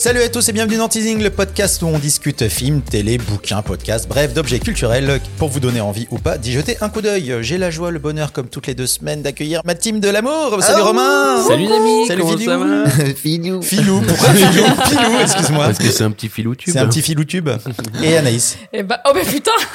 Salut à tous et bienvenue dans Teasing, le podcast où on discute films, télé, bouquins, podcasts, bref, d'objets culturels pour vous donner envie ou pas d'y jeter un coup d'œil. J'ai la joie, le bonheur, comme toutes les deux semaines, d'accueillir ma team de l'amour. Salut Romain Salut les amis, Salut Filou. Filou. Filou, pourquoi Filou Filou, excuse-moi. Parce que c'est un petit filou tube. C'est un petit filou tube. Et Anaïs, Eh bah, oh bah putain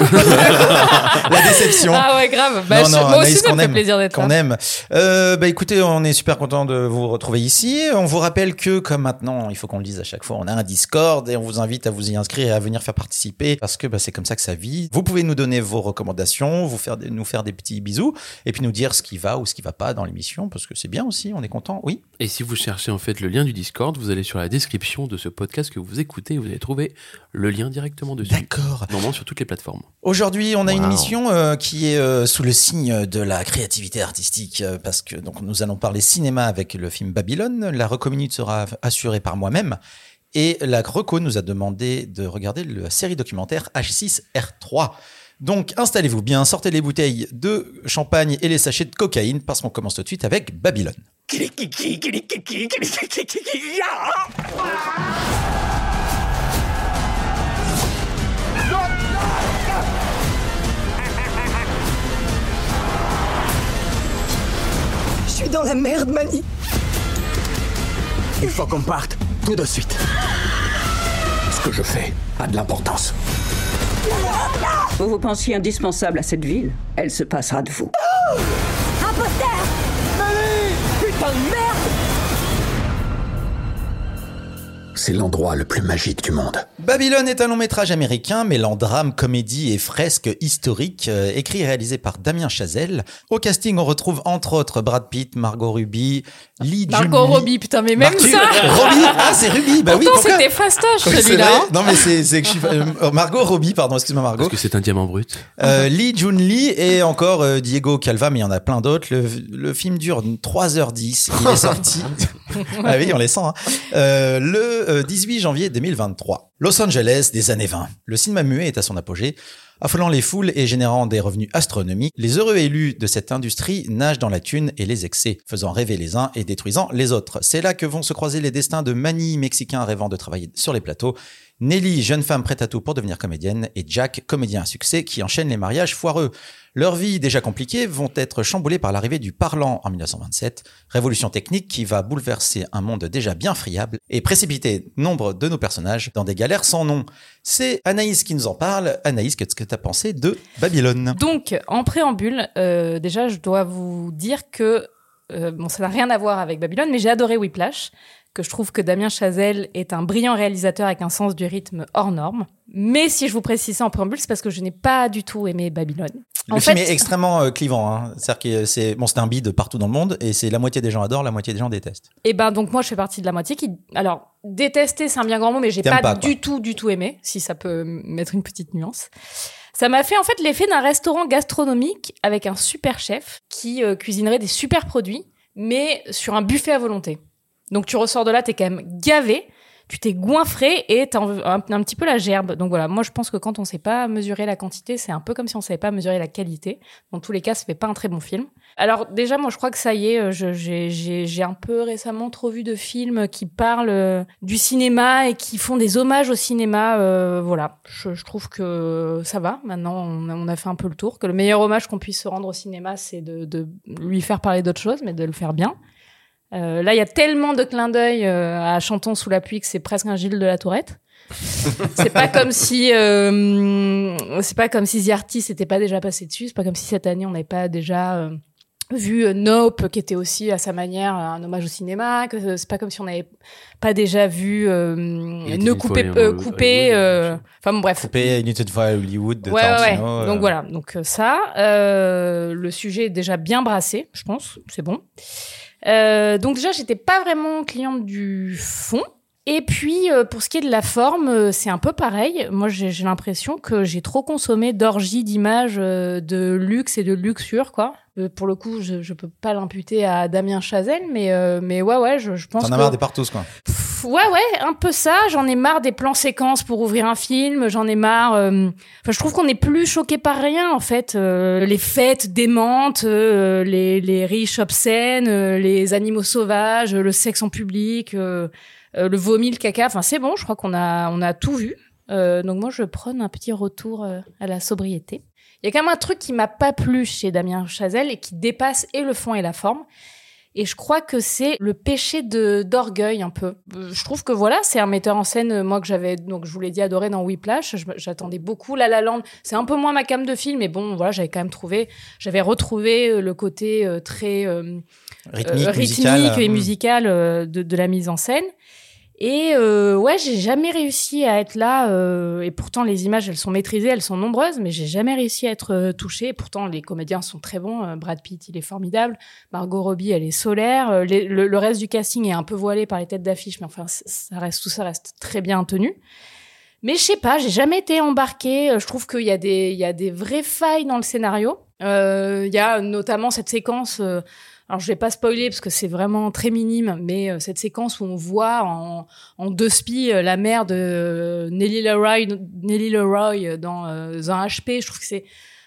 la déception. Ah ouais, grave. Bah, Non, je- non, moi Anaïs aussi, ça qu'on me fait aime, plaisir d'être qu'on là. aime. Euh, bah écoutez, on est super content de vous retrouver ici. On vous rappelle que comme maintenant, il faut qu'on le dise à chaque fois, on a un Discord et on vous invite à vous y inscrire et à venir faire participer parce que bah, c'est comme ça que ça vit. Vous pouvez nous donner vos recommandations, vous faire des- nous faire des petits bisous et puis nous dire ce qui va ou ce qui va pas dans l'émission parce que c'est bien aussi, on est content. Oui. Et si vous cherchez en fait le lien du Discord, vous allez sur la description de ce podcast que vous écoutez et vous allez trouver le lien directement dessus. D'accord. Normalement sur toutes les plateformes. Aujourd'hui, on a une Wow. émission euh, qui est euh, sous le signe de la créativité artistique euh, parce que donc nous allons parler cinéma avec le film Babylone. La recominute sera assurée par moi-même et la reco nous a demandé de regarder la série documentaire H6R3. Donc installez-vous bien, sortez les bouteilles de champagne et les sachets de cocaïne parce qu'on commence tout de suite avec Babylone. Je suis dans la merde, Mani. Il faut qu'on parte tout de suite. Ce que je fais a de l'importance. Vous vous pensiez indispensable à cette ville Elle se passera de vous. C'est l'endroit le plus magique du monde. Babylone est un long métrage américain mêlant drame, comédie et fresque historique, euh, écrit et réalisé par Damien Chazelle. Au casting, on retrouve entre autres Brad Pitt, Margot Ruby, Lee Margot Jun-Lee- Robbie, putain, mais même Martu- ça Robbie Ah, c'est Ruby Bah oui, Pourtant, pourquoi c'était fastoche, Oui, celui-là. hein. Non, mais c'est que je suis... euh, Margot Robbie, pardon, excuse-moi Margot. Parce que c'est un diamant brut. Euh, Lee Jun Lee et encore euh, Diego Calva, mais il y en a plein d'autres. Le, le film dure 3h10. Il est sorti. ah oui, on les sent. hein. Euh, le euh, 18 janvier 2023. Los Angeles des années 20. Le cinéma muet est à son apogée. Affolant les foules et générant des revenus astronomiques, les heureux élus de cette industrie nagent dans la thune et les excès, faisant rêver les uns et détruisant les autres. C'est là que vont se croiser les destins de Manny, mexicain rêvant de travailler sur les plateaux, Nelly, jeune femme prête à tout pour devenir comédienne, et Jack, comédien à succès qui enchaîne les mariages foireux. Leurs vies déjà compliquées vont être chamboulées par l'arrivée du parlant en 1927, révolution technique qui va bouleverser un monde déjà bien friable et précipiter nombre de nos personnages dans des galères sans nom. C'est Anaïs qui nous en parle. Anaïs, qu'est-ce que tu as pensé de Babylone? Donc, en préambule, euh, déjà, je dois vous dire que, euh, bon, ça n'a rien à voir avec Babylone, mais j'ai adoré Whiplash, que je trouve que Damien Chazelle est un brillant réalisateur avec un sens du rythme hors norme. Mais si je vous précise ça en préambule, c'est parce que je n'ai pas du tout aimé Babylone. Le En film fait- est extrêmement euh, clivant. Hein. C'est-à-dire que c'est bon, c'est un bide partout dans le monde et c'est la moitié des gens adorent, la moitié des gens détestent. Et ben donc moi je fais partie de la moitié qui alors détester c'est un bien grand mot mais j'ai pas, pas, du tout du tout aimé si ça peut mettre une petite nuance. Ça m'a fait en fait l'effet d'un restaurant gastronomique avec un super chef qui euh, cuisinerait des super produits mais sur un buffet à volonté. Donc tu ressors de là t'es quand même gavé, tu t'es goinfré et t'as un, un, petit peu la gerbe. Donc voilà, moi je pense que quand on sait pas mesurer la quantité, c'est un peu comme si on savait pas mesurer la qualité. Dans tous les cas, ça fait pas un très bon film. Alors déjà, moi je crois que ça y est, euh, j'ai un peu récemment trop vu de films qui parlent euh, du cinéma et qui font des hommages au cinéma. euh, voilà, je, je trouve que ça va. Maintenant, on a, on a fait un peu le tour. Que le meilleur hommage qu'on puisse se rendre au cinéma, c'est de, de lui faire parler d'autre chose, mais de le faire bien. Euh, là, il y a tellement de clins d'œil euh, à Chantons sous la pluie que c'est presque un Gilles de la Tourette. c'est pas comme si euh, c'est pas comme si The Artist n'était pas déjà passé dessus. C'est pas comme si cette année on n'avait pas déjà euh, vu Nope, qui était aussi à sa manière un hommage au cinéma. Que c'est pas comme si on n'avait pas déjà vu euh, Ne couper, euh, Hollywood, couper. Euh, Enfin bon, bref. Coupé Une fois à Hollywood de Ouais, ouais, ouais. Tarantino. euh, Donc voilà. Donc ça, euh, le sujet est déjà bien brassé, je pense. C'est bon. Euh, donc déjà, j'étais pas vraiment cliente du fond. Et puis, euh, pour ce qui est de la forme, euh, c'est un peu pareil. Moi, j'ai l'impression que j'ai trop consommé d'orgies d'images euh, de luxe et de luxure, quoi. Euh, pour le coup, je, je peux pas l'imputer à Damien Chazelle, mais, euh, mais ouais, ouais, je, je pense T'en que... as marre des partout, quoi. Pff, Ouais, ouais, un peu ça. J'en ai marre des plans séquences pour ouvrir un film. J'en ai marre. euh, Enfin, je trouve qu'on n'est plus choqué par rien, en fait. Euh, les fêtes démentes, euh, les, les riches obscènes, euh, les animaux sauvages, le sexe en public. euh, euh, le vomi, le caca. Enfin, c'est bon. Je crois qu'on a, on a tout vu. Euh, donc moi, je prône un petit retour à la sobriété. Il y a quand même un truc qui m'a pas plu chez Damien Chazelle et qui dépasse et le fond et la forme. Et je crois que c'est le péché de d'orgueil un peu. Euh, Je trouve que voilà, c'est un metteur en scène euh, moi que j'avais donc je vous l'ai dit adoré dans Whiplash. J'attendais beaucoup La La Land. C'est un peu moins ma cam de film, mais bon voilà, j'avais quand même trouvé, j'avais retrouvé euh, le côté euh, très euh, Rythmique, euh, musical. et Mm. musical de, de la mise en scène. Et euh, ouais, j'ai jamais réussi à être là. euh, et pourtant, les images, elles sont maîtrisées, elles sont nombreuses, mais j'ai jamais réussi à être euh, touchée. Et pourtant, les comédiens sont très bons. Euh, Brad Pitt, il est formidable. Margot Robbie, elle est solaire. Euh, le, le reste du casting est un peu voilé par les têtes d'affiche, mais enfin, ça reste tout ça reste très bien tenu. Mais je sais pas, j'ai jamais été embarquée. Je trouve qu'il y a des, il y a des vraies failles dans le scénario. Il y a notamment cette séquence. Alors je vais pas spoiler parce que c'est vraiment très minime, mais euh, cette séquence où on voit en, en deux spies euh, la mère de euh, Nelly Leroy, Nelly Leroy euh, dans un HP. Je trouve que c'est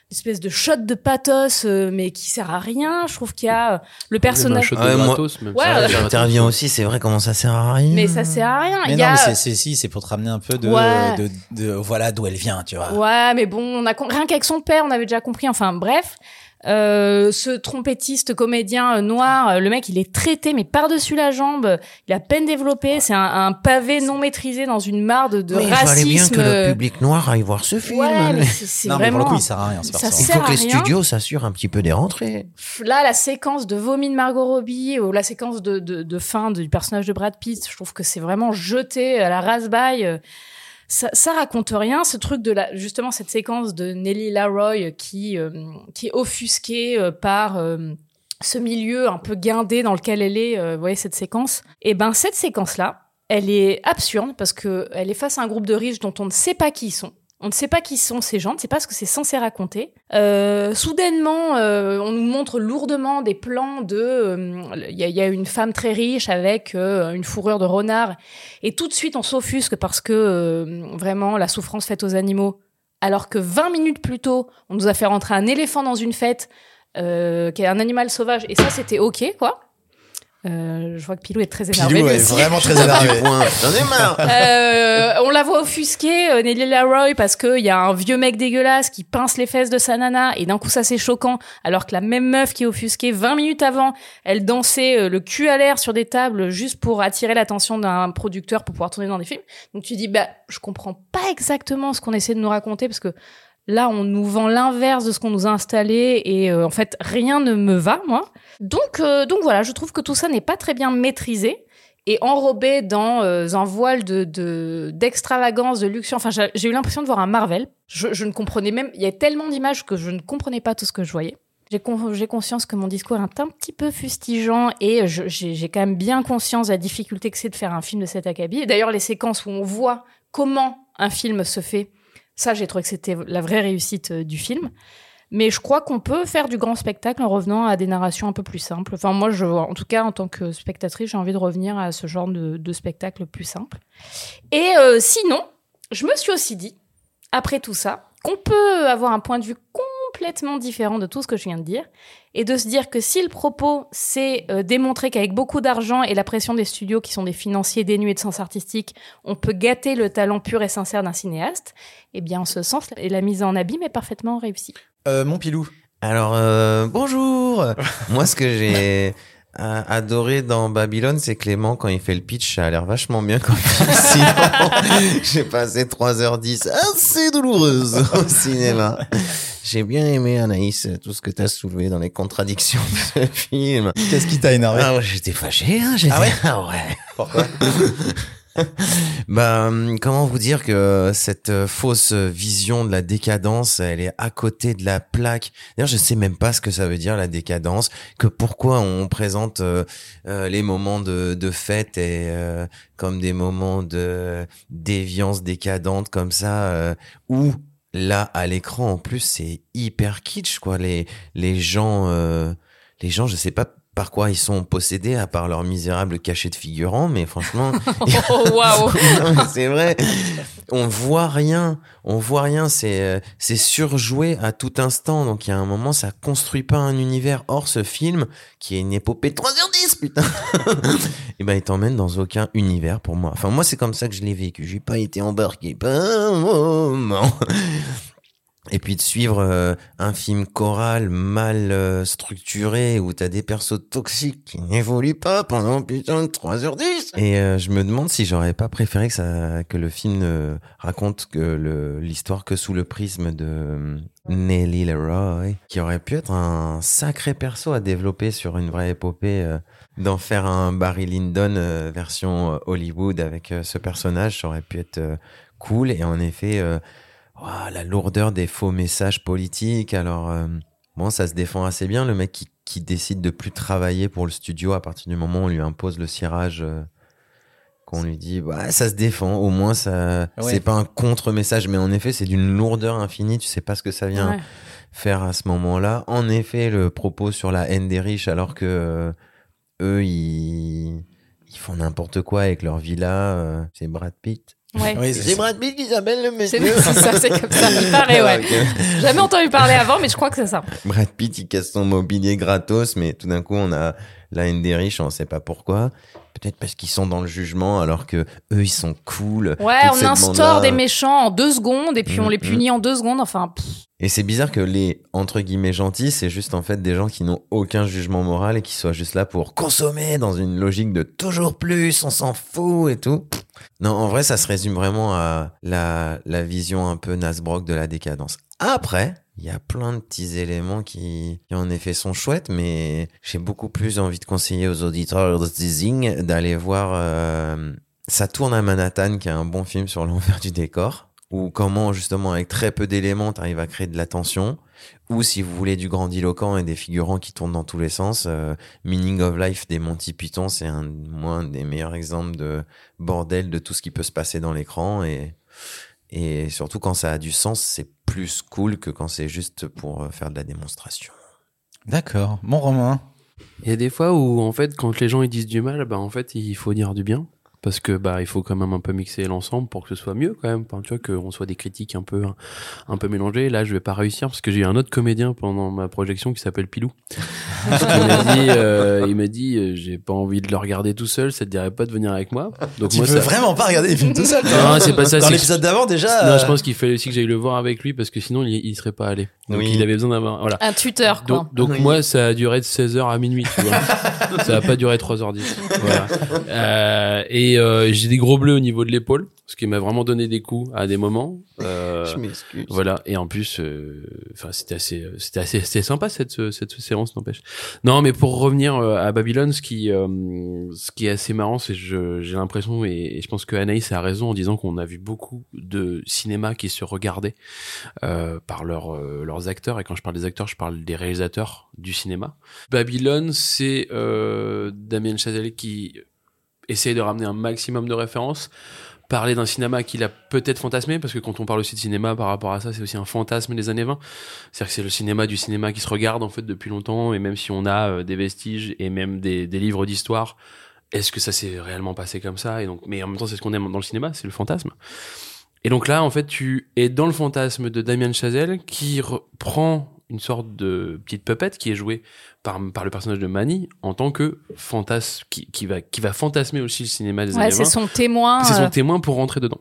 une espèce de shot de pathos, euh, mais qui sert à rien. Je trouve qu'il y a euh, le personnage. Shot Ouais, gratos, même Ouais, ça. J'interviens aussi, c'est vrai comment ça sert à rien? Mais ça sert à rien. Mais Il non, a, mais c'est- c'est si, c'est pour te ramener un peu de, Ouais. de, de- voilà d'où elle vient, tu vois. Ouais, mais bon, on a com- rien qu'avec son père, on avait déjà compris. Enfin, bref, euh, ce trompettiste comédien noir, euh, le mec, il est traité mais par-dessus la jambe. Il a peine développé. C'est un, un pavé non maîtrisé dans une mare de, il racisme. fallait bien que le public noir aille voir ce film. Ouais, mais c'est pour le coup, il sert à rien, Ça il faut que les studios s'assurent un petit peu des rentrées. Là, la séquence de vomi de Margot Robbie ou la séquence de, de, de fin du personnage de Brad Pitt, je trouve que c'est vraiment jeté à la rasse-baille. Ça, ça raconte rien. Ce truc de la, justement, cette séquence de Nelly Laroy qui, euh, qui est offusquée euh, par euh, ce milieu un peu guindé dans lequel elle est. euh, vous voyez cette séquence Et ben, cette séquence-là, elle est absurde parce que elle est face à un groupe de riches dont on ne sait pas qui ils sont. On ne sait pas qui sont ces gens, on ne sait pas ce que c'est censé raconter. Euh, soudainement, euh, on nous montre lourdement des plans de... euh, Il y, a, il y a une femme très riche avec euh, une fourrure de renard. Et tout de suite, on s'offusque parce que euh, vraiment, la souffrance faite aux animaux. Alors que 20 minutes plus tôt, on nous a fait rentrer un éléphant dans une fête, euh, qui est un animal sauvage. Et ça, c'était OK, quoi. Euh, je vois que Pilou est très énervé. Pilou est aussi. vraiment très énervé. J'en ai marre. Euh, on la voit offusquée, euh, Nelly Laroy, parce qu'il y a un vieux mec dégueulasse qui pince les fesses de sa nana, et d'un coup ça c'est choquant, alors que la même meuf qui est offusquée 20 minutes avant, elle dansait euh, le cul à l'air sur des tables juste pour attirer l'attention d'un producteur pour pouvoir tourner dans des films. Donc tu dis, bah, je comprends pas exactement ce qu'on essaie de nous raconter, parce que là on nous vend l'inverse de ce qu'on nous a installé, et euh, en fait rien ne me va, moi. Donc, euh, donc voilà, je trouve que tout ça n'est pas très bien maîtrisé et enrobé dans euh, un voile de de- d'extravagance, de, luxure. Enfin, j'ai eu l'impression de voir un Marvel. Je, ne comprenais même. Il y a tellement d'images que je ne comprenais pas tout ce que je voyais. J'ai con- j'ai conscience que mon discours est un petit peu fustigeant et j'ai quand même bien conscience de la difficulté que c'est de faire un film de cet acabit. D'ailleurs, les séquences où on voit comment un film se fait, ça, j'ai trouvé que c'était la vraie réussite euh, du film. Mais je crois qu'on peut faire du grand spectacle en revenant à des narrations un peu plus simples. Enfin, moi, je, en tout cas, en tant que spectatrice, j'ai envie de revenir à ce genre de, de spectacle plus simple. Et euh, sinon, je me suis aussi dit, après tout ça, qu'on peut avoir un point de vue complètement différent de tout ce que je viens de dire, et de se dire que si le propos, c'est euh, démontrer qu'avec beaucoup d'argent et la pression des studios qui sont des financiers dénués de sens artistique, on peut gâter le talent pur et sincère d'un cinéaste, eh bien, en ce sens, la mise en abîme est parfaitement réussie. Euh, mon pilou. Alors, euh, bonjour. Moi, ce que j'ai adoré dans Babylone, c'est Clément, quand il fait le pitch, ça a l'air vachement bien film. Sinon, j'ai passé 3h10 assez douloureuses au cinéma. J'ai bien aimé, Anaïs, tout ce que tu as soulevé dans les contradictions de ce film. Qu'est-ce qui t'a énervé? Ah ouais, j'étais fâché, hein, j'étais... Ah ouais? Ah ouais. Pourquoi? Bah, comment vous dire que cette euh, fausse vision de la décadence, elle est à côté de la plaque? D'ailleurs, je sais même pas ce que ça veut dire la décadence, que pourquoi on présente euh, euh, les moments de, de fête comme des moments de déviance décadente comme ça, où là à l'écran en plus c'est hyper kitsch quoi. Les les gens, les gens, je sais pas par quoi ils sont possédés à part leur misérable cachet de figurant, mais franchement, Oh, mais c'est vrai. On voit rien. On voit rien. C'est euh, c'est surjoué à tout instant. Donc il y a un moment, ça construit pas un univers. Or ce film, qui est une épopée de 3h10, putain. Et ben il t'emmène dans aucun univers pour moi. Enfin moi c'est comme ça que je l'ai vécu. J'ai pas été embarqué. Pas un moment. Et puis de suivre euh, un film choral mal euh, structuré où t'as des persos toxiques qui n'évoluent pas pendant putain de 3h10. Et euh, je me demande si j'aurais pas préféré que ça que le film ne raconte que l'histoire que sous le prisme de euh, Nelly Leroy, qui aurait pu être un sacré perso à développer sur une vraie épopée euh, d'en faire un Barry Lyndon euh, version Hollywood avec ce personnage, ça aurait pu être cool et en effet Ouah, la lourdeur des faux messages politiques. Alors, euh, bon, ça se défend assez bien. Le mec qui, qui décide de plus travailler pour le studio à partir du moment où on lui impose le cirage, euh, qu'on lui dit, ouais, ça se défend. Au moins, ça, Ouais. c'est pas un contre-message, mais en effet, c'est d'une lourdeur infinie. Tu sais pas ce que ça vient Ouais. faire à ce moment-là. En effet, le propos sur la haine des riches, alors que euh, eux, ils, ils font n'importe quoi avec leur villa. c'est Brad Pitt. Ouais. Oui, c'est. Brad Pitt qui s'appelle le C'est monsieur. c'est ça, c'est comme ça. Il paraît, ouais. Jamais entendu parler avant, mais je crois que c'est ça. Brad Pitt, il casse son mobilier gratos, mais tout d'un coup, on a la haine des riches, on sait pas pourquoi. Peut-être parce qu'ils sont dans le jugement, alors que eux, ils sont cool. Ouais, on instaure des méchants en deux secondes et puis on Mm, les mm. punit en deux secondes. Enfin, pff, Et c'est bizarre que les, entre guillemets, gentils, c'est juste en fait des gens qui n'ont aucun jugement moral et qui soient juste là pour consommer dans une logique de toujours plus, on s'en fout et tout. Non, en vrai, ça se résume vraiment à la, la vision un peu Nasbrock de la décadence. Après, il y a plein de petits éléments qui, en effet sont chouettes, mais j'ai beaucoup plus envie de conseiller aux auditeurs de Teasing d'aller voir euh, Ça tourne à Manhattan, qui est un bon film sur l'envers du décor, ou comment justement avec très peu d'éléments t'arrives à créer de la tension, ou si vous voulez du grandiloquent et des figurants qui tournent dans tous les sens, euh, Meaning of Life des Monty Python, c'est un, un des meilleurs exemples de bordel de tout ce qui peut se passer dans l'écran et et surtout quand ça a du sens, c'est plus cool que quand c'est juste pour euh, faire de la démonstration. D'accord. Mon Romain. Il y a des fois où, en fait, quand les gens ils disent du mal, bah, en fait, il faut dire du bien. Parce que, bah, il faut quand même un peu mixer l'ensemble pour que ce soit mieux, quand même. Enfin, tu vois, qu'on soit des critiques un peu, un peu mélangées. Là, je vais pas réussir parce que j'ai eu un autre comédien pendant ma projection qui s'appelle Pilou. Parce qu'il m'a dit, euh, il m'a dit, euh, j'ai pas envie de le regarder tout seul, ça te dirait pas de venir avec moi? Donc, Tu moi, veux ça... vraiment pas regarder les films tout seul Non, c'est pas ça, Dans l'épisode d'avant déjà. Non, euh, je pense qu'il fallait aussi que j'aille le voir avec lui parce que sinon, il, il serait pas allé. Donc, Oui. il avait besoin d'avoir, voilà. un tuteur, quoi. Donc, donc Oui. moi, ça a duré de 16h à minuit, tu vois. ça a pas duré 3h10. Voilà. Euh, et euh, j'ai des gros bleus au niveau de l'épaule, ce qui m'a vraiment donné des coups à des moments. Euh, m'excuse. voilà. Et en plus, euh, enfin, c'était assez, euh, c'était assez, c'était sympa cette cette séance, n'empêche. Non, mais pour revenir euh, à Babylone, ce qui, euh, ce qui est assez marrant, c'est que je- j'ai l'impression et, et je pense que Anaïs a raison en disant qu'on a vu beaucoup de cinéma qui se regardaient euh, par leurs leurs acteurs. Et quand je parle des acteurs, je parle des réalisateurs du cinéma. Babylone, c'est euh, Damien Chazelle qui essaye de ramener un maximum de références parler d'un cinéma qu'il a peut-être fantasmé, parce que quand on parle aussi de cinéma par rapport à ça, c'est aussi un fantasme des années 20. C'est-à-dire que c'est le cinéma du cinéma qui se regarde en fait depuis longtemps, et même si on a euh, des vestiges et même des, des livres d'histoire, est-ce que ça s'est réellement passé comme ça? Et donc, mais en même temps, c'est ce qu'on aime dans le cinéma, c'est le fantasme. Et donc là, en fait, tu es dans le fantasme de Damien Chazelle qui reprend une sorte de petite puppet qui est jouée par, par le personnage de Manny en tant que fantasme qui, qui va qui va fantasmer aussi le cinéma des Ouais, années 20 c'est son témoin. c'est euh, son témoin pour rentrer dedans.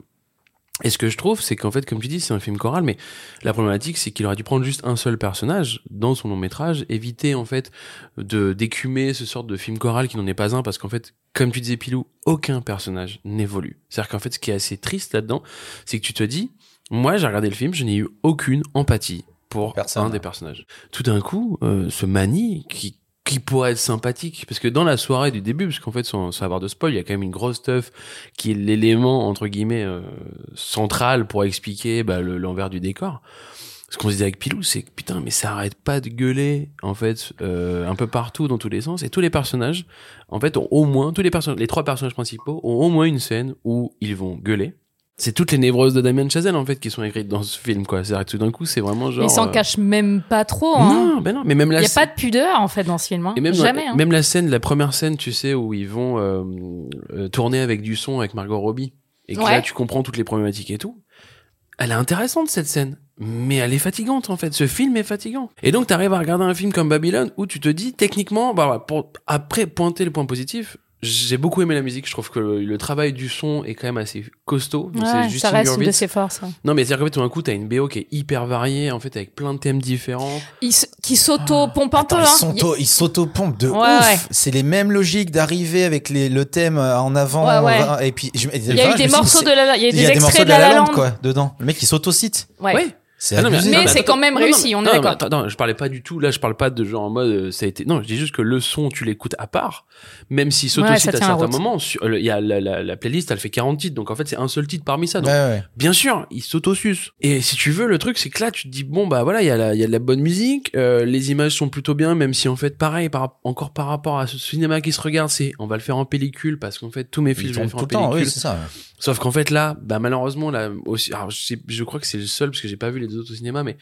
Et ce que je trouve, c'est qu'en fait, comme tu dis, c'est un film choral, mais la problématique, c'est qu'il aurait dû prendre juste un seul personnage dans son long métrage, éviter en fait de d'écumer ce sorte de film choral qui n'en est pas un, parce qu'en fait, comme tu disais Pilou, aucun personnage n'évolue. C'est-à-dire qu'en fait, ce qui est assez triste là-dedans, c'est que tu te dis, moi, j'ai regardé le film, je n'ai eu aucune empathie pour Personne. un des personnages. Tout d'un coup, euh, ce Manny qui qui pourrait être sympathique parce que dans la soirée du début parce qu'en fait sans, sans avoir de spoil il y a quand même une grosse stuff qui est l'élément entre guillemets euh, central pour expliquer bah, le- l'envers du décor ce qu'on se disait avec Pilou c'est que putain mais ça arrête pas de gueuler en fait euh, un peu partout dans tous les sens et tous les personnages en fait ont au moins tous les personnages les trois personnages principaux ont au moins une scène où ils vont gueuler c'est toutes les névroses de Damien Chazelle en fait qui sont écrites dans ce film quoi. C'est-à-dire que tout d'un coup c'est vraiment genre. Il s'en euh, cache même pas trop. Hein. Non, ben non, mais même Il la n'y a scène- pas de pudeur en fait dans ce film. Hein. et même, Jamais. hein. même la scène, la première scène, tu sais, où ils vont euh, euh, tourner avec du son avec Margot Robbie, et que Ouais. là tu comprends toutes les problématiques et tout. Elle est intéressante cette scène, mais elle est fatigante en fait. Ce film est fatigant. Et donc t'arrives à regarder un film comme Babylone où tu te dis techniquement, bah pour après pointer le point positif, j'ai beaucoup aimé la musique. Je trouve que le, le travail du son est quand même assez costaud. Donc, Ouais, c'est ça reste une de ses forces. Non mais c'est-à-dire qu'en fait tout d'un coup t'as une BO qui est hyper variée en fait avec plein de thèmes différents. Il s- qui s'auto-pompe un peu. Attends, ils hein. ils s'auto-pompent de Ouais, ouf. ouais. C'est les mêmes logiques d'arriver avec les, le thème euh, en avant. Ouais, ouais. Et puis, Il y a eu des morceaux de la, il y a eu Il des y a des morceaux extraits de La La Land, Land. quoi, dedans. Le mec, il s'auto-cite. Ouais. C'est Ah non. Mais non, c'est quand même non, réussi, non, on est non, d'accord. Attends, je parlais pas du tout. Là, je parle pas de genre en mode euh, ça a été. Non, je dis juste que le son, tu l'écoutes à part, même s'il Ouais, s'autocite ça à certains moments. euh, Il y a la, la, la playlist, elle fait 40 titres, donc en fait c'est un seul titre parmi ça. Donc, Ouais, ouais. Bien sûr, il s'autosuce. Et si tu veux, le truc, c'est que là, tu te dis, bon, bah voilà, il y, a la- il y a de la bonne musique, euh, les images sont plutôt bien, même si en fait, pareil, par, encore par rapport à ce cinéma qui se regarde, c'est, on va le faire en pellicule, parce qu'en fait, tous mes films, je vais faire le en temps, pellicule. oui, c'est ça. Sauf qu'en fait, là, bah malheureusement, là, aussi, alors, je, sais- je crois que c'est le seul, parce que j'ai pas vu les deux autres au cinéma, mais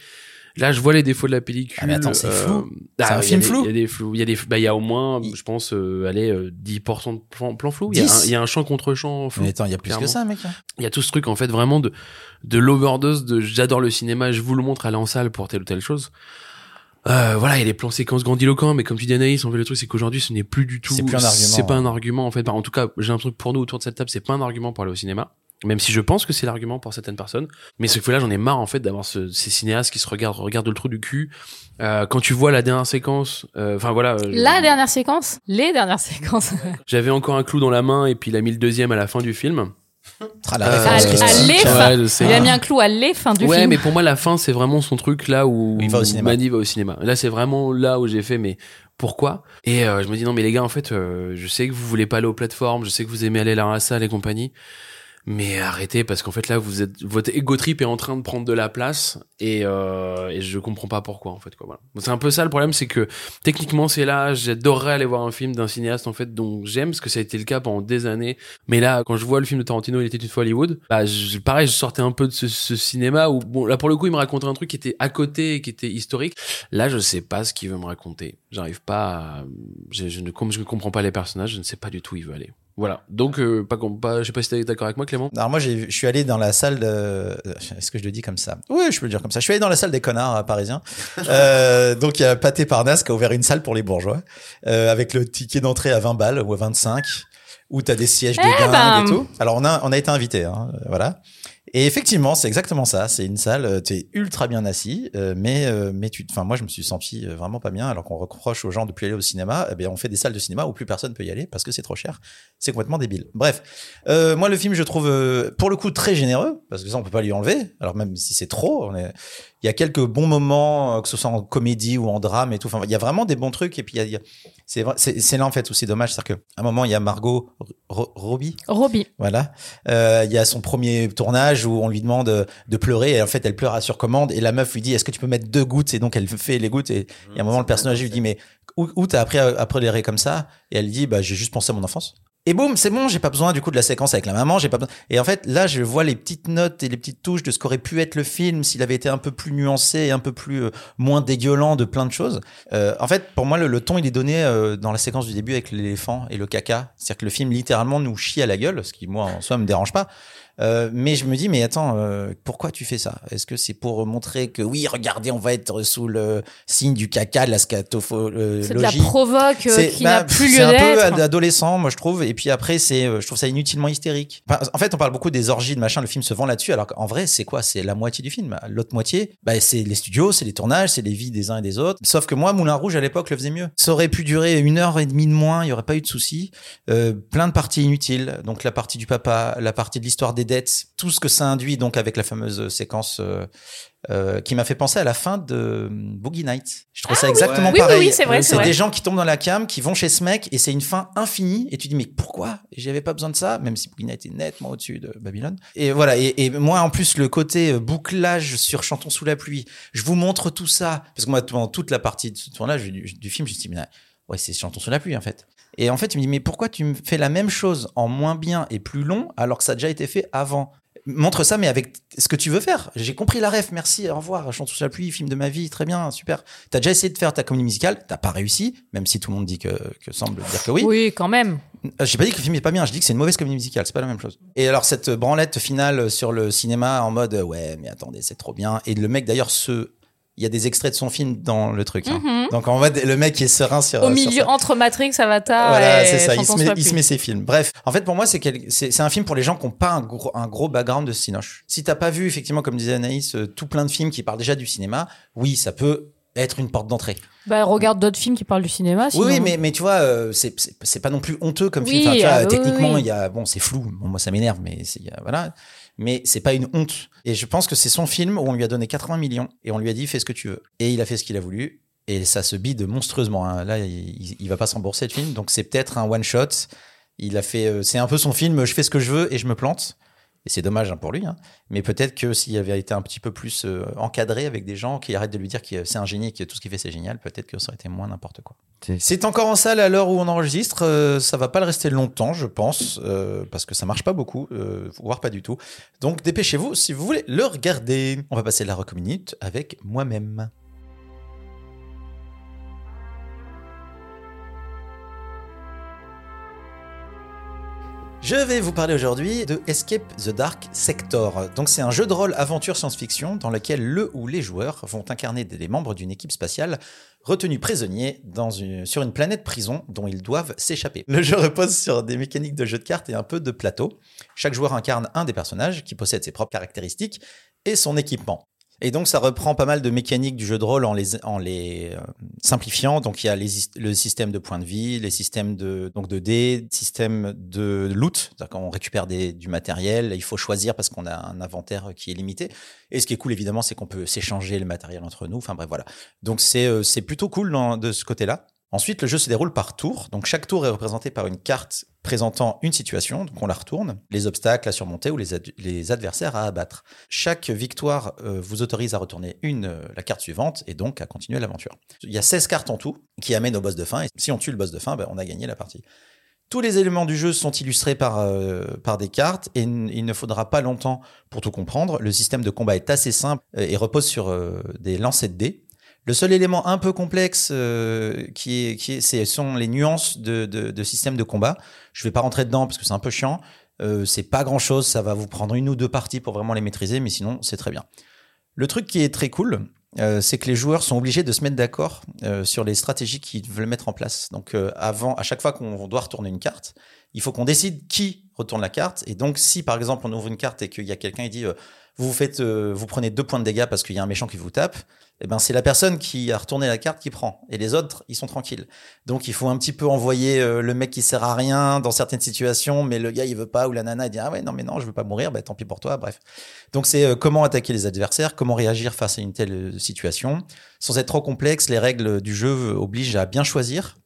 là, je vois les défauts de la pellicule. Ah, mais attends, c'est euh, flou. ah, C'est un film flou Il y a des flous. Il y a des, bah, il y a au moins, je pense, euh, allez, euh, 10% de plan, plan flou. Il y, a 10? un, un champ contre champ flou. Mais attends, il y a plus que ça, mec. Il y a tout ce truc en fait vraiment de de l'overdose de j'adore le cinéma, je vous le montre aller en salle pour telle ou telle chose. Euh, voilà, il y a des plans séquences grandiloquents, mais comme tu dis Anaïs, en fait le truc c'est qu'aujourd'hui ce n'est plus du tout. C'est plus un argument, C'est pas ouais. un argument en fait. Bah, en tout cas, j'ai l'impression que pour nous autour de cette table, c'est pas un argument pour aller au cinéma. Même si je pense que c'est l'argument pour certaines personnes, mais ce que là j'en ai marre en fait d'avoir ce- ces cinéastes qui se regardent, regardent le trou du cul. Euh, quand tu vois la dernière séquence, euh, enfin voilà, euh, La dernière séquence, les dernières séquences. j'avais encore un clou dans la main et puis il a mis le deuxième à la fin du film. La Euh, à-. Ouais, je sais. Il a mis un clou à les fins du ouais, film. mais pour moi, la fin, c'est vraiment son truc là où Il va au cinéma. Mani va au cinéma. Là, c'est vraiment là où j'ai fait, mais pourquoi? Et euh, je me dis, non, mais les gars, en fait, euh, je sais que vous voulez pas aller aux plateformes, je sais que vous aimez aller à la salle et compagnie, mais arrêtez parce qu'en fait, là, vous êtes, votre ego trip est en train de prendre de la place et, euh, et je comprends pas pourquoi, en fait. Voilà. C'est un peu ça le problème, c'est que techniquement, c'est là, j'adorerais aller voir un film d'un cinéaste, en fait, dont j'aime, parce que ça a été le cas pendant des années. Mais là, quand je vois le film de Tarantino, il était une Hollywood, bah, je- pareil, je sortais un peu de ce, ce cinéma où, bon, là, pour le coup, il me racontait un truc qui était à côté, qui était historique. Là, je sais pas ce qu'il veut me raconter. J'arrive pas à, je, je ne, je ne comprends pas les personnages, je ne sais pas du tout où il veut aller. Voilà. Donc, euh, pas, pas, je sais pas si t'es d'accord avec moi, Clément. Alors moi, j'ai- je suis allé dans la salle de... Est-ce que je le dis comme ça? Oui, je peux le dire comme ça. Je suis allé dans la salle des connards euh, parisiens. Euh, donc, il y a Pathé Parnasse qui a ouvert une salle pour les bourgeois, euh, avec le ticket d'entrée à 20 balles ou à 25, où t'as des sièges de dingue ben. et tout. Alors, on a, on a été invités, hein, euh, voilà. Et effectivement, c'est exactement ça. C'est une salle, euh, t'es ultra bien assis, euh, mais euh, mais tu, enfin moi je me suis senti vraiment pas bien, alors qu'on reproche aux gens de plus aller au cinéma. Eh bien, on fait des salles de cinéma où plus personne peut y aller parce que c'est trop cher. C'est complètement débile. Bref, euh, moi le film je trouve pour le coup très généreux parce que ça on peut pas lui enlever. Alors même si c'est trop, on est... il y a quelques bons moments, que ce soit en comédie ou en drame et tout. Enfin, il y a vraiment des bons trucs et puis il y a, c'est là en fait où c'est dommage, c'est-à-dire qu'à un moment il y a Margot Ro- Robbie Robbie. voilà. Il y a son premier tournage où on lui demande euh, de pleurer et en fait elle pleure à sur commande et la meuf lui dit est-ce que tu peux mettre deux gouttes? Et donc elle fait les gouttes et, et à un moment le personnage lui dit mais où, où t'as appris à, à pleurer comme ça? Et elle dit bah j'ai juste pensé à mon enfance. Et boum, c'est bon, j'ai pas besoin du coup de la séquence avec la maman, j'ai pas besoin. Et en fait, là, je vois les petites notes et les petites touches de ce qu'aurait pu être le film s'il avait été un peu plus nuancé et un peu plus euh, moins dégueulant de plein de choses. Euh, en fait, pour moi, le, le ton, il est donné euh, dans la séquence du début avec l'éléphant et le caca. C'est-à-dire que le film littéralement nous chie à la gueule, ce qui moi en soi me dérange pas. Euh, mais je me dis, mais attends, euh, pourquoi tu fais ça? Est-ce que c'est pour montrer que oui, regardez, on va être sous le signe du caca, de la scatophologie C'est de la provoque euh, c'est qui bah, n'a plus c'est lieu un peu d'être. ad- adolescent moi je trouve et puis après c'est euh, je trouve ça inutilement hystérique. Enfin, en fait on parle beaucoup des orgies de machin le film se vend là-dessus alors qu'en vrai c'est quoi? C'est la moitié du film. L'autre moitié bah, c'est les studios c'est les tournages c'est les vies des uns et des autres. Sauf que moi Moulin Rouge à l'époque le faisait mieux. Ça aurait pu durer une heure et demie de moins il y aurait pas eu de soucis. Euh, plein de parties inutiles donc la partie du papa la partie de l'histoire des tout ce que ça induit donc avec la fameuse séquence euh, euh, qui m'a fait penser à la fin de euh, Boogie Nights. Je trouve ça exactement Ah Oui, oui, pareil. oui, c'est vrai, c'est C'est vrai. des gens qui tombent dans la cam, qui vont chez ce mec, et c'est une fin infinie. Et tu dis mais pourquoi J'avais pas besoin de ça, même si Boogie Nights est nettement au-dessus de Babylone. Et voilà. Et, et moi en plus le côté euh, bouclage sur Chantons sous la pluie. Je vous montre tout ça parce que moi pendant toute la partie de ce tournage du, du film, je me suis dit mais ouais c'est Chantons sous la pluie en fait. Et en fait, il me dit, mais pourquoi tu me fais la même chose en moins bien et plus long alors que ça a déjà été fait avant? Montre ça, mais avec ce que tu veux faire. J'ai compris la ref, merci, au revoir, chante sous la pluie, film de ma vie, très bien, super. T'as déjà essayé de faire ta comédie musicale, t'as pas réussi, même si tout le monde dit que, que semble dire que oui. Oui, quand même. Euh, J'ai pas dit que le film est pas bien, je dis que c'est une mauvaise comédie musicale, c'est pas la même chose. Et alors cette branlette finale sur le cinéma en mode ouais mais attendez c'est trop bien et le mec d'ailleurs se il y a des extraits de son film dans le truc. hein. Mhm. Donc en mode le mec est serein sur Au milieu, entre Matrix, Avatar Voilà, c'est ça. Il se, met, il se ses films. Bref, en fait, pour moi, c'est quel- c'est c'est un film pour les gens qui n'ont pas un gros, un gros background de cinoche. Si t'as pas vu, effectivement, comme disait Anaïs, euh, tout plein de films qui parlent déjà du cinéma, oui, ça peut être une porte d'entrée. Bah, regarde d'autres films qui parlent du cinéma. sinon. Oui, oui, mais, mais tu vois, euh, c'est pas non plus honteux comme film. Oui, Enfin, tu vois, ah, techniquement, oui. il y a bon, c'est flou. Bon, moi, ça m'énerve, mais c'est il y a- voilà. Mais c'est pas une honte. Et je pense que c'est son film où on lui a donné 80 millions et on lui a dit fais ce que tu veux. Et il a fait ce qu'il a voulu. Et ça se bide monstrueusement. hein. Là, il, va pas se rembourser le film. Donc c'est peut-être un one shot. Il a fait, euh, c'est un peu son film. Je fais ce que je veux et je me plante. Et c'est dommage hein, pour lui. hein. Mais peut-être que s'il avait été un petit peu plus euh, encadré avec des gens qui arrêtent de lui dire que c'est un génie et que tout ce qu'il fait c'est génial, peut-être que ça aurait été moins n'importe quoi. C'est- encore en salle à l'heure où on enregistre. euh, ça va pas le rester longtemps, je pense, euh, parce que ça marche pas beaucoup, voire pas du tout. Donc dépêchez-vous si vous voulez le regarder. On va passer la recominute avec moi-même. Je vais vous parler aujourd'hui de Escape the Dark Sector. Donc c'est un jeu de rôle aventure science-fiction dans lequel le ou les joueurs vont incarner des membres d'une équipe spatiale retenus prisonniers sur une planète prison dont ils doivent s'échapper. Le jeu repose sur des mécaniques de jeu de cartes et un peu de plateau. Chaque joueur incarne un des personnages qui possède ses propres caractéristiques et son équipement. Et donc ça reprend pas mal de mécaniques du jeu de rôle en les, en les euh, simplifiant. Donc il y a les, le système de points de vie, les systèmes de, donc de dés, système de loot, c'est-à-dire quand on récupère des, du matériel, il faut choisir parce qu'on a un inventaire qui est limité. Et ce qui est cool évidemment, c'est qu'on peut s'échanger le matériel entre nous. Enfin bref, voilà. Donc c'est euh, c'est plutôt cool dans- de ce côté-là. Ensuite, le jeu se déroule par tour. Donc chaque tour est représenté par une carte présentant une situation. Donc on la retourne, les obstacles à surmonter ou les, ad- les adversaires à abattre. Chaque victoire euh, vous autorise à retourner une, euh, la carte suivante et donc à continuer l'aventure. Il y a 16 cartes en tout qui amènent au boss de fin. Si on tue le boss de fin, ben, on a gagné la partie. Tous les éléments du jeu sont illustrés par, euh, par des cartes et il ne faudra pas longtemps pour tout comprendre. Le système de combat est assez simple et repose sur des lancers de dés. Le seul élément un peu complexe euh, qui est, qui est, ce sont les nuances de, de, système de combat. Je vais pas rentrer dedans parce que c'est un peu chiant. Euh, c'est pas grand chose, ça va vous prendre une ou deux parties pour vraiment les maîtriser, mais sinon c'est très bien. Le truc qui est très cool, euh, c'est que les joueurs sont obligés de se mettre d'accord euh, sur les stratégies qu'ils veulent mettre en place. Donc euh, avant, à chaque fois qu'on doit retourner une carte, il faut qu'on décide qui retourne la carte. Et donc si par exemple on ouvre une carte et qu'il y a quelqu'un qui dit vous vous faites, vous prenez deux points de dégâts parce qu'il y a un méchant qui vous tape, eh ben c'est la personne qui a retourné la carte qui prend et les autres ils sont tranquilles. Donc il faut un petit peu envoyer euh, le mec qui sert à rien dans certaines situations, mais le gars il veut pas ou la nana il dit ah ouais non mais non je veux pas mourir, bah tant pis pour toi. Bref. Donc c'est euh, comment attaquer les adversaires, comment réagir face à une telle euh, situation, sans être trop complexe. Les règles du jeu obligent à bien choisir,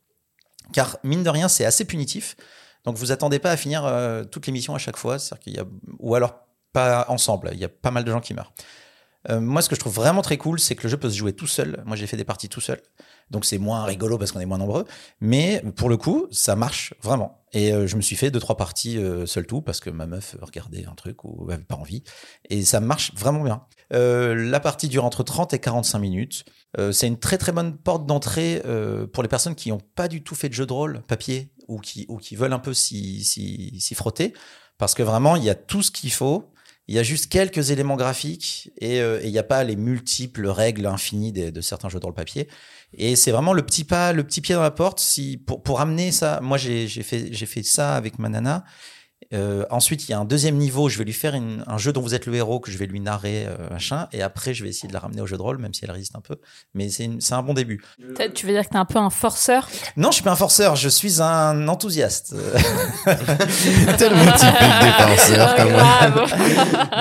car mine de rien c'est assez punitif. Donc vous attendez pas à finir euh, toutes les missions à chaque fois, y a ou alors pas ensemble. Il y a pas mal de gens qui meurent. Euh, moi, ce que je trouve vraiment très cool, c'est que le jeu peut se jouer tout seul. Moi, j'ai fait des parties tout seul. Donc, c'est moins rigolo parce qu'on est moins nombreux. Mais pour le coup, ça marche vraiment. Et euh, je me suis fait deux, trois parties euh, seul tout parce que ma meuf regardait un truc ou avait pas envie. Et ça marche vraiment bien. La partie dure entre 30 et 45 minutes. C'est une très, très bonne porte d'entrée pour les personnes qui n'ont pas du tout fait de jeu de rôle papier ou qui, ou qui veulent un peu s'y frotter. Parce que vraiment, il y a tout ce qu'il faut. Il y a juste quelques éléments graphiques et euh, il n'y a pas les multiples règles infinies de certains jeux dans le papier. Et c'est vraiment le petit pas, le petit pied dans la porte. Si pour pour amener ça, moi j'ai fait fait ça avec ma nana. Euh, ensuite, il y a un deuxième niveau. Je vais lui faire une- un jeu dont vous êtes le héros que je vais lui narrer, euh, machin. Et après, je vais essayer de la ramener au jeu de rôle, même si elle résiste un peu. Mais c'est une- c'est un bon début. T'as- Tu veux dire que t'es un peu un forceur? Non, je suis pas un forceur. Je suis un enthousiaste. Tellement typique des moi. Ah, Grave.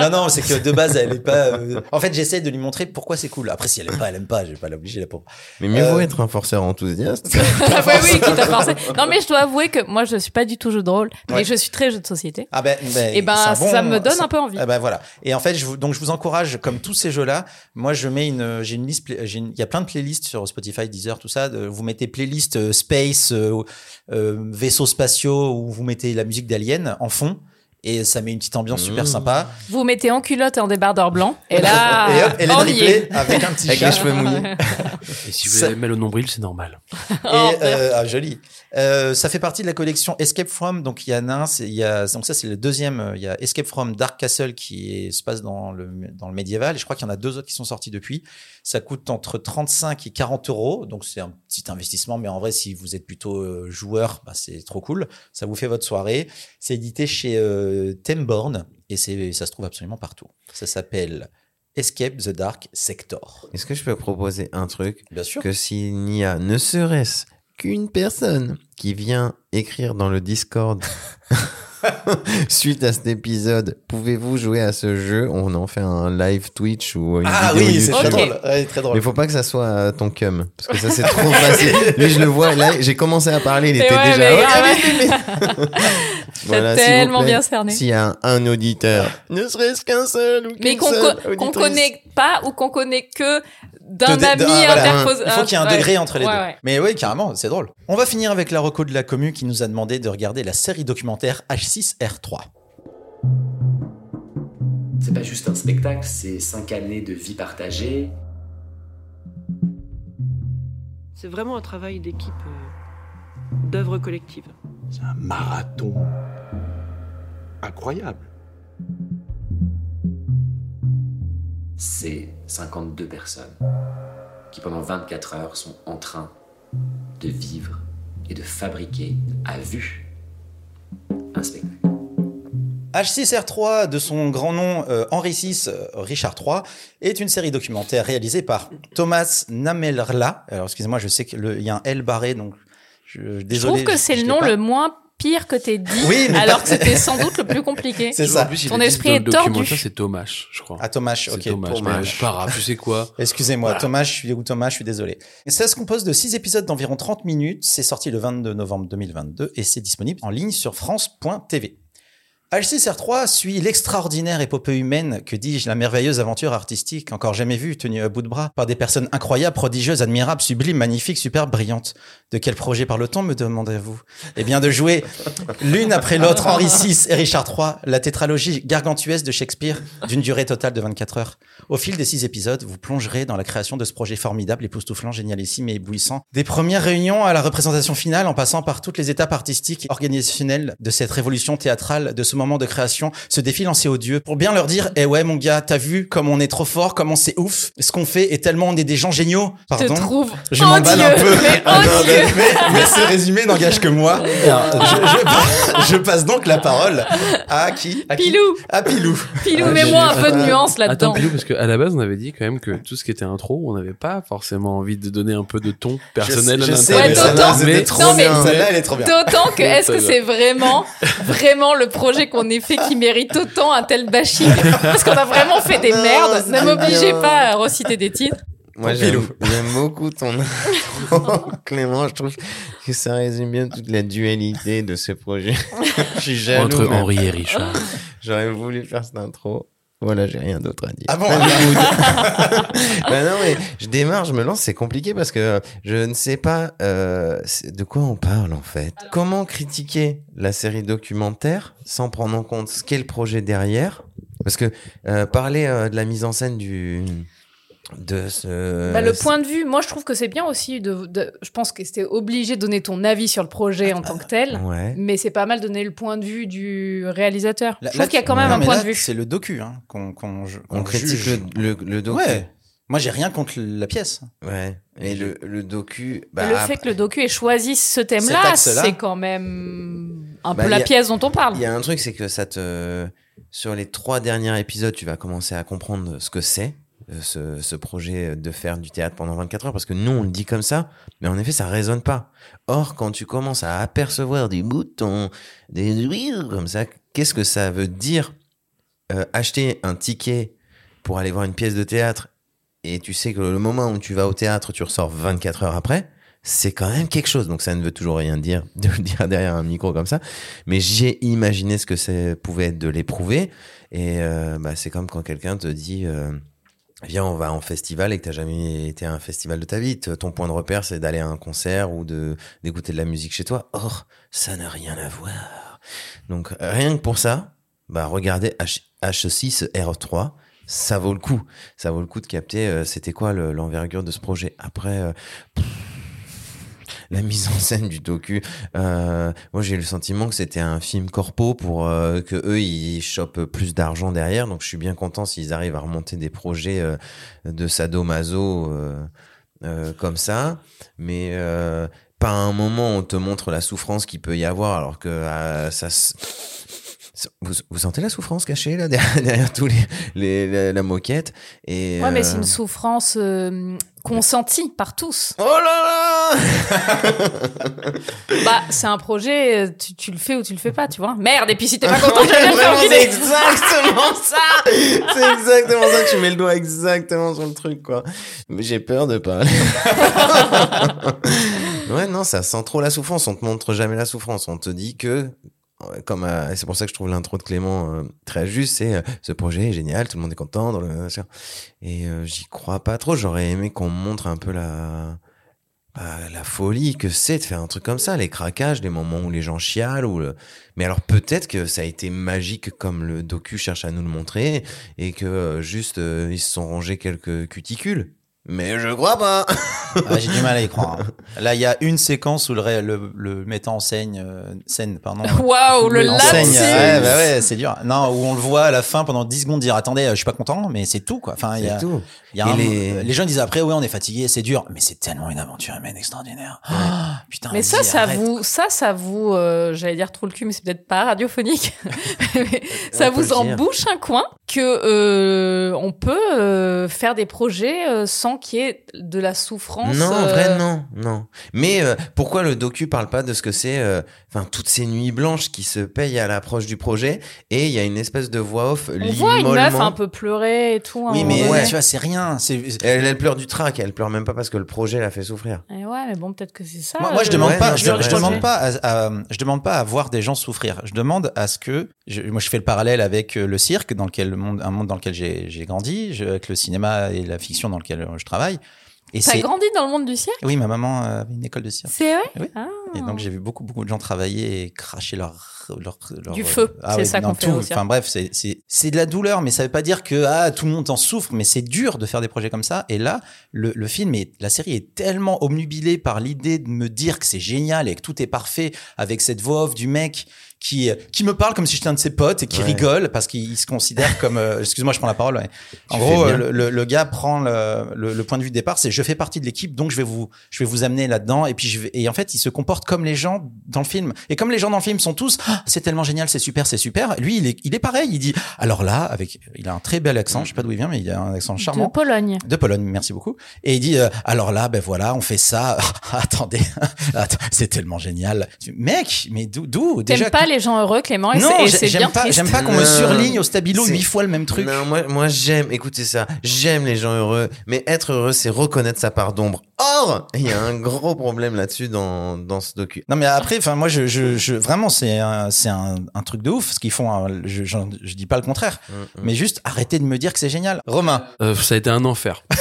non, non, c'est que de base, elle est pas. euh, En fait, j'essaie de lui montrer pourquoi c'est cool. Après, si elle aime pas, elle aime pas. Je vais pas l'obliger, la pauvre. Mais mieux vaut Euh, être un forceur enthousiaste. Ah ouais, oui, qui t'a forcé. Non, mais je dois avouer que moi, je suis pas du tout jeu de rôle, mais Ouais. je suis très jeu de société. Ah ben, ben, Et ben, c'est un ça me donne un peu envie. Ah ben voilà. Et en fait, je vous, donc je vous encourage, comme tous ces jeux-là, moi je mets une, j'ai une liste, play- j'ai une- il y a plein de playlists sur Spotify, Deezer, tout ça. de- vous mettez playlist euh, space, euh, euh, vaisseaux spatiaux, ou vous mettez la musique d'Alien en fond. Et ça met une petite ambiance super Mmh. sympa. Vous mettez en culotte et en débardeur blanc. Et là, et hop, elle est on y est. drippée avec un petit Avec chat. les cheveux mouillés. Et si vous Ça- avez mal au nombril, c'est normal. Et Oh, euh, ah, joli. Euh, ça fait partie de la collection Escape from. Donc il y en a un, c'est- il y a donc ça c'est le deuxième. euh, Il y a Escape from Dark Castle qui est- se passe dans le dans le médiéval. Et je crois qu'il y en a deux autres qui sont sortis depuis. Ça coûte entre 35 et 40 euros. Donc c'est un petit investissement, mais en vrai si vous êtes plutôt euh, joueur, bah, c'est trop cool. Ça vous fait votre soirée. C'est édité chez euh, Temborn et ça se trouve absolument partout. Ça s'appelle Escape the Dark Sector. Est-ce que je peux proposer un truc? Bien sûr. que s'il n'y a ne serait-ce qu'une personne qui vient écrire dans le Discord suite à cet épisode, pouvez-vous jouer à ce jeu? On en fait un live Twitch ou une Ah vidéo oui, c'est YouTube. très drôle. Ouais, très drôle. Mais faut pas que ça soit euh, ton cum, parce que ça c'est trop facile. Lui je le vois, là j'ai commencé à parler, il était ouais, déjà. mais Ouais, Voilà, tellement bien cerné. S'il y a un, un auditeur, ne serait-ce qu'un seul ou Mais qu'une qu'on connaît pas ou qu'on connaît que d'un ami ah, interposé. Il faut qu'il y ait un Ouais. degré entre les Ouais, deux. ouais. Mais oui, carrément, c'est drôle. On va finir avec la reco de la commu qui nous a demandé de regarder la série documentaire H6R3. C'est pas juste un spectacle, c'est cinq années de vie partagée. C'est vraiment un travail d'équipe, euh, d'œuvre collective. C'est un marathon incroyable. C'est 52 personnes qui pendant 24 heures sont en train de vivre et de fabriquer à vue un spectacle. H6R3, de son grand nom euh, Henri VI, euh, Richard III, est une série documentaire réalisée par Thomas Namelrla. Alors, excusez-moi, je sais qu'il y a un L barré, donc je, Je désolé. trouve que je- c'est je le nom pas. le moins pire que t'aies dit, Oui, mais alors pas- que c'était sans doute le plus compliqué. C'est En ça. plus, il Ton esprit est tordu. C'est Thomas, je crois. Ah, Thomas, ok. Thomas. pas grave, tu sais quoi Excusez-moi, Voilà. Thomas, je suis, ou Thomas, je suis désolé. Et ça se compose de six épisodes d'environ 30 minutes. C'est sorti le 22 novembre 2022 et c'est disponible en ligne sur France.tv. H6R3 suit l'extraordinaire épopée humaine, que dis-je, la merveilleuse aventure artistique, encore jamais vue, tenue à bout de bras, par des personnes incroyables, prodigieuses, admirables, sublimes, magnifiques, superbes, brillantes. De quel projet parle-t-on, me demandez-vous? Eh bien, de jouer l'une après l'autre Henri VI et Richard III, la tétralogie gargantuesque de Shakespeare, d'une durée totale de 24 heures. Au fil des six épisodes, vous plongerez dans la création de ce projet formidable, époustouflant, génialissime et éblouissant. Des premières réunions à la représentation finale, en passant par toutes les étapes artistiques et organisationnelles de cette révolution théâtrale, de ce moment de création, ce défi lancé aux dieux, pour bien leur dire, eh ouais, mon gars, t'as vu comme on est trop fort, comment c'est ouf, ce qu'on fait est tellement on est des gens géniaux. Je te Pardon. trouve Je m'emballe un odieux, peu. mais Ah non, odieux. mais, mais ce résumé n'engage que moi. Alors, je, je- je passe donc la parole à qui? À qui? Pilou, À Pilou. Pilou, Ah, mets-moi j'ai- un peu de nuance Attends, là-dedans. Pilou, parce qu'à la base, on avait dit quand même que tout ce qui était intro, on n'avait pas forcément envie de donner un peu de ton personnel je à l'intérieur. mais celle-là, c'était Mais- mais- bien. Celle-là, elle est trop bien. D'autant que est-ce que c'est vraiment, vraiment le projet qu'on ait fait qui mérite autant un tel bashing Parce qu'on a vraiment fait des Non, merdes. Ne m'obligez pas à reciter des titres. Moi, j'aime beaucoup ton intro, Clément. Je trouve que ça résume bien toute la dualité de ce projet. Je suis jaloux. Entre Henri et Richard. J'aurais voulu faire cette intro. Voilà, j'ai rien d'autre à dire. Ah bon Bah non, mais je démarre, je me lance, c'est compliqué parce que je ne sais pas euh, de quoi on parle en fait. Comment critiquer la série documentaire sans prendre en compte ce qu'est le projet derrière? Parce que euh, parler euh, de la mise en scène du de ce Bah, le point de vue, moi je trouve que c'est bien aussi de, de- je pense que c'était obligé de donner ton avis sur le projet en tant que tel. ouais Mais c'est pas mal de donner le point de vue du réalisateur. Là- je trouve qu'il y a quand même non, un point là, de vue. C'est le docu hein, qu'on on critique juge. le, le, le docu. Ouais. Moi, j'ai rien contre la pièce. Ouais. Et le, le docu, bah, le fait que le docu ait choisi ce thème-là, c'est quand même un Bah, peu y la a- pièce dont on parle. Il y a un truc, c'est que ça te. Sur les trois derniers épisodes, tu vas commencer à comprendre ce que c'est, ce, ce projet de faire du théâtre pendant 24 heures, parce que nous, on le dit comme ça, mais en effet, ça résonne pas. Or, quand tu commences à apercevoir des boutons, des rires comme ça, qu'est-ce que ça veut dire euh, acheter un ticket pour aller voir une pièce de théâtre et tu sais que le moment où tu vas au théâtre, tu ressors 24 heures après, c'est quand même quelque chose. Donc ça ne veut toujours rien dire de le dire derrière un micro comme ça. Mais j'ai imaginé ce que ça pouvait être de l'éprouver. Et euh, bah, c'est comme quand quelqu'un te dit... Euh, Viens, on va en festival et que t'as jamais été à un festival de ta vie. Ton point de repère, c'est d'aller à un concert ou de d'écouter de la musique chez toi. Or, ça n'a rien à voir. Donc, rien que pour ça, bah, regardez H- H6 R3. Ça vaut le coup. Ça vaut le coup de capter euh, c'était quoi le- l'envergure de ce projet. Après, euh, la mise en scène du docu, euh, moi j'ai eu le sentiment que c'était un film corpo pour euh, que eux ils chopent plus d'argent derrière. Donc je suis bien content s'ils arrivent à remonter des projets euh, de sadomaso euh, euh, comme ça. Mais euh, pas un moment on te montre la souffrance qu'il peut y avoir alors que ça vous, vous sentez la souffrance cachée là derrière, derrière tous les, les la, la moquette et Ouais, mais c'est euh, une souffrance euh, consentie par tous. oh là là Bah, c'est un projet, euh, tu, tu le fais ou tu le fais pas, tu vois. Merde, et puis si t'es pas content, je vais le c'est exactement ça. C'est exactement ça. Tu mets le doigt exactement sur le truc, quoi. Mais j'ai peur de parler. ouais, non, ça sent trop la souffrance. On te montre jamais la souffrance. On te dit que, comme euh, c'est pour ça que je trouve l'intro de Clément euh, très juste. C'est euh, ce projet est génial, tout le monde est content. Dans le... Et euh, j'y crois pas trop. J'aurais aimé qu'on montre un peu la bah, la folie que c'est de faire un truc comme ça, les craquages, les moments où les gens chialent, ou le... mais alors peut-être que ça a été magique comme le docu cherche à nous le montrer, et que euh, juste euh, ils se sont rangés quelques cuticules. Mais je crois pas. Ah, J'ai du mal à y croire. hein. Là, il y a une séquence où le, le, le metteur en scène, euh, scène pardon, Waouh, le lapsus. Ouais, bah ouais, c'est dur. Non, où on le voit à la fin pendant 10 secondes dire attendez, euh, je suis pas content, mais c'est tout quoi. Enfin, il y a, C'est tout. il y a Et un- les- les... gens disent après ouais, on est fatigué, c'est dur, mais c'est tellement une aventure humaine extraordinaire. Ah, putain. Mais ça, vas-y, ça arrête. vous, ça, ça vous, euh, j'allais dire trop le cul, mais c'est peut-être pas radiophonique. Mais ça On vous le en dire. bouche un coin que euh, on peut euh, faire des projets euh, sans qu'il y ait de la souffrance. Non, en euh, vrai, non, non. Mais euh, pourquoi le docu parle pas de ce que c'est, euh, enfin, toutes ces nuits blanches qui se payent à l'approche du projet, et il y a une espèce de voix off On voit une meuf un peu pleurer et tout. un Oui, mais tu vois, c'est rien. C'est Elle, elle pleure du trac, elle pleure même pas parce que le projet l'a fait souffrir. Et ouais, mais bon, peut-être que c'est ça. Moi, moi, je demande Ouais, pas, non, je, demande pas, à, à- je demande pas à voir des gens souffrir. Je demande à ce que, je- moi, je fais le parallèle avec euh, le cirque, dans lequel le monde, un monde dans lequel j'ai j'ai grandi, je- avec le cinéma et la fiction dans lequel euh, je travaille. Et T'as grandi dans le monde du cirque? Oui, ma maman euh, avait une école de cirque. C'est vrai? Oui. Ah. Et donc j'ai vu beaucoup beaucoup de gens travailler et cracher leur leur, leur- Du feu, ah c'est oui, ça qu'on fait au cirque. Enfin bref, c'est de la douleur, mais ça veut pas dire que ah tout le monde en souffre, mais c'est dur de faire des projets comme ça. Et là, le, le film et la série est tellement omnubilée par l'idée de me dire que c'est génial et que tout est parfait avec cette voix off du mec qui qui me parle comme si j'étais un de ses potes et qui Ouais. rigole parce qu'il se considère comme euh, excuse-moi je prends la parole ouais. en gros euh, le, le- le gars prend le, le, le point de vue de départ c'est je fais partie de l'équipe donc je vais vous je vais vous amener là-dedans et puis je vais et en fait il se comporte comme les gens dans le film et comme les gens dans le film sont tous Ah, c'est tellement génial c'est super c'est super lui il est il est pareil il dit alors là avec il a un très bel accent je sais pas d'où il vient mais il a un accent De charmant Pologne. de Pologne, merci beaucoup. Et il dit euh, alors là, ben voilà, on fait ça. Attendez, c'est tellement génial. Mec, mais d'où d'où? Déjà pas les gens heureux, Clément, et Non, c'est- j'aime pas, j'aime pas qu'on me surligne au stabilo huit fois le même truc. Non, moi, moi j'aime, écoutez ça, j'aime les gens heureux, mais être heureux, c'est reconnaître sa part d'ombre. Or, il y a un gros problème là-dessus dans, dans ce docu. Non mais après, enfin moi je, je, je vraiment c'est un, c'est un, un truc de ouf ce qu'ils font. hein. Je, je, je dis pas le contraire, Mm, mais juste arrêtez de me dire que c'est génial. Romain, Euh, ça a été un enfer.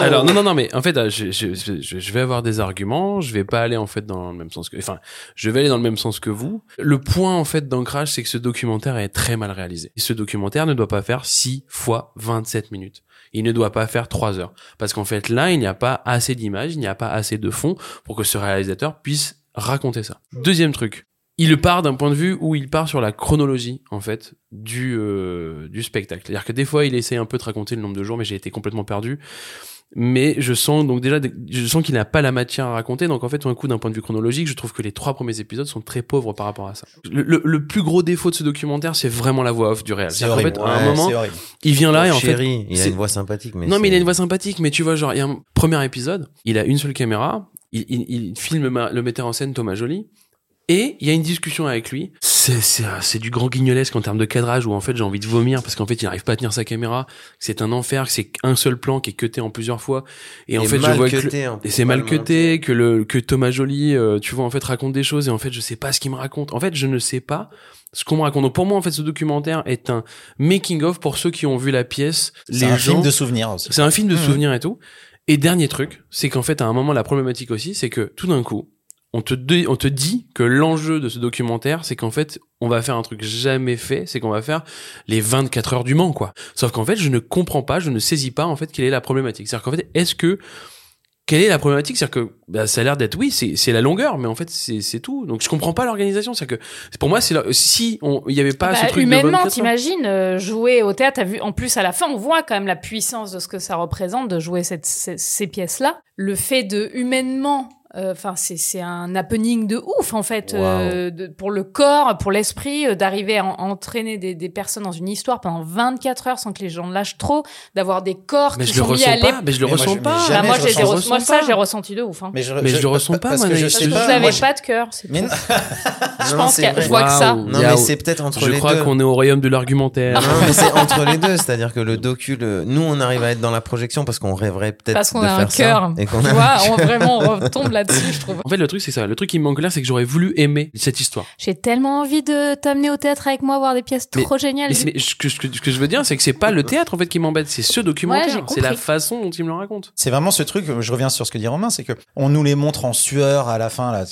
Alors non non non mais en fait euh, je, je, je, je vais avoir des arguments, je vais pas aller en fait dans le même sens que enfin je vais aller dans le même sens que vous. Le point en fait d'ancrage c'est que ce documentaire est très mal réalisé. Et ce documentaire ne doit pas faire 6 fois 27 minutes. Il ne doit pas faire 3 heures parce qu'en fait là il n'y a pas assez d'images, il n'y a pas assez de fond pour que ce réalisateur puisse raconter ça. Deuxième truc, il part d'un point de vue où il part sur la chronologie en fait du euh, du spectacle. C'est-à-dire que des fois il essaie un peu de raconter le nombre de jours, mais j'ai été complètement perdu. Mais je sens donc déjà je sens qu'il n'a pas la matière à raconter. Donc en fait, d'un coup, d'un point de vue chronologique, je trouve que les trois premiers épisodes sont très pauvres par rapport à ça. Le, le- le plus gros défaut de ce documentaire, c'est vraiment la voix off du réel. c'est horrible. fait, à un moment, il vient là et en fait, il a une voix sympathique, mais non, mais il a une voix sympathique, mais tu vois, genre, il y a un premier épisode, il a une seule caméra, il, il, il filme ma- le metteur en scène Thomas Joly, et il y a une discussion avec lui. c'est c'est c'est du grand guignolesque en termes de cadrage où en fait j'ai envie de vomir parce qu'en fait il n'arrive pas à tenir sa caméra que c'est un enfer que c'est un seul plan qui est cuté en plusieurs fois et en fait je vois que cuté, plus, et c'est mal cuté que le que Thomas Joly euh, tu vois en fait raconte des choses et en fait je sais pas ce qu'il me raconte en fait je ne sais pas ce qu'on me raconte donc pour moi en fait ce documentaire est un making of pour ceux qui ont vu la pièce C'est un gens film de souvenirs aussi. c'est un film de Mhm. souvenirs et tout. Et dernier truc, c'est qu'en fait, à un moment, la problématique aussi, c'est que tout d'un coup, on te, dé- on te dit que l'enjeu de ce documentaire, c'est qu'en fait, on va faire un truc jamais fait, c'est qu'on va faire les 24 heures du Mans, quoi. Sauf qu'en fait, je ne comprends pas, je ne saisis pas, en fait, quelle est la problématique. C'est-à-dire qu'en fait, est-ce que, quelle est la problématique? C'est-à-dire que bah, ça a l'air d'être, oui, c'est c'est la longueur, mais en fait, c'est c'est tout. Donc, je comprends pas l'organisation. C'est-à-dire que, pour moi, c'est si on- il y avait pas Bah, ce truc de humainement, 24 heures. t'imagines euh, jouer au théâtre. Vu, en plus à la fin, on voit quand même la puissance de ce que ça représente de jouer cette, ces, ces pièces-là. Le fait de humainement, enfin c'est c'est un happening de ouf en fait euh, de- pour le corps, pour l'esprit, euh, d'arriver à, en- entraîner des, des personnes dans une histoire pendant 24 heures sans que les gens lâchent trop, d'avoir des corps Mais qui je le sont mis ressens à pas, mais je le Mais ressens je- pas. Ah, moi, je je ressens- ça, j'ai ressenti de ouf. Hein. Mais je, Mais je le ressens pas, parce que moi, je sais je- Vous pas. je- pas de cœur, Mais non. Je pense que je vois que ça. Non, mais c'est peut-être entre Je les crois deux. qu'on est au royaume de l'argumentaire. Non, mais c'est entre les deux, c'est-à-dire que le docu, nous, on arrive à être dans la projection parce qu'on rêverait peut-être Parce qu'on a un cœur. et qu'on Tu a vois, on, vraiment, on retombe là-dessus, je trouve. En fait, le truc, c'est ça. Le truc qui me manque là, c'est que j'aurais voulu aimer cette histoire. J'ai tellement envie de t'amener au théâtre avec moi, voir des pièces Mais- trop géniales. Mais, ce, que, ce que- ce que je veux dire, c'est que c'est pas le théâtre en fait qui m'embête, c'est ce documentaire. Ouais, c'est la façon dont il me le raconte. C'est vraiment ce truc, je reviens sur ce que dit Romain, c'est que on nous les montre en sueur à la fin, là,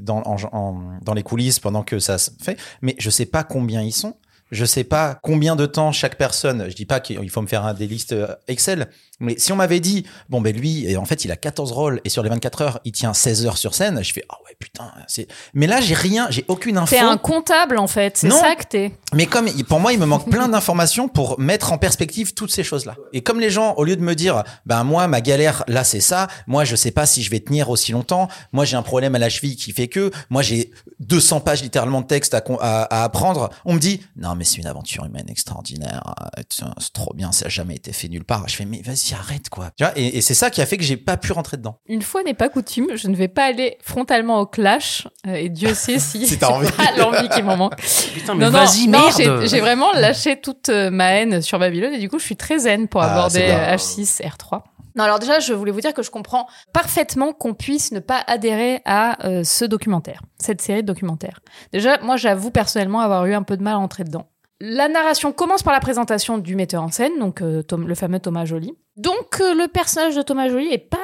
dans, en- en- dans les coulisses pendant que ça se fait, mais je sais pas combien ils sont. Je sais pas combien de temps chaque personne. Je dis pas qu'il faut me faire un, des listes euh, Excel, mais si on m'avait dit, bon ben lui, et en fait il a 14 rôles et sur les 24 heures il tient 16 heures sur scène, je fais ah ouais putain. C'est. Mais là j'ai rien, j'ai aucune info. T'es un comptable, en fait. C'est Non. ça que t'es. Mais comme pour moi, il me manque plein d'informations pour mettre en perspective toutes ces choses-là. Et comme les gens, au lieu de me dire, ben moi, ma galère, là, c'est ça. Moi, je sais pas si je vais tenir aussi longtemps. Moi, j'ai un problème à la cheville qui fait que. Moi, j'ai 200 pages littéralement de texte à, à, à apprendre. On me dit, non, mais c'est une aventure humaine extraordinaire. Euh, C'est trop bien. Ça a jamais été fait nulle part. Je fais, mais vas-y, arrête, quoi. Tu vois, et, et c'est ça qui a fait que j'ai pas pu rentrer dedans. Une fois n'est pas coutume, je ne vais pas aller frontalement au clash. euh, et Dieu sait si. Pas l'envie qui m'en manque. Putain, mais Non, non, vas-y, non, merde. j'ai- J'ai vraiment lâché toute euh, ma haine sur Babylone et du coup, je suis très zen pour Ah, aborder c'est bien. euh, H6, R3. Non, alors déjà, je voulais vous dire que je comprends parfaitement qu'on puisse ne pas adhérer à euh, ce documentaire, cette série de documentaires. Déjà, moi, j'avoue personnellement avoir eu un peu de mal à entrer dedans. La narration commence par la présentation du metteur en scène, donc euh, Tom- le fameux Thomas Joly. Donc euh, le personnage de Thomas Joly est pas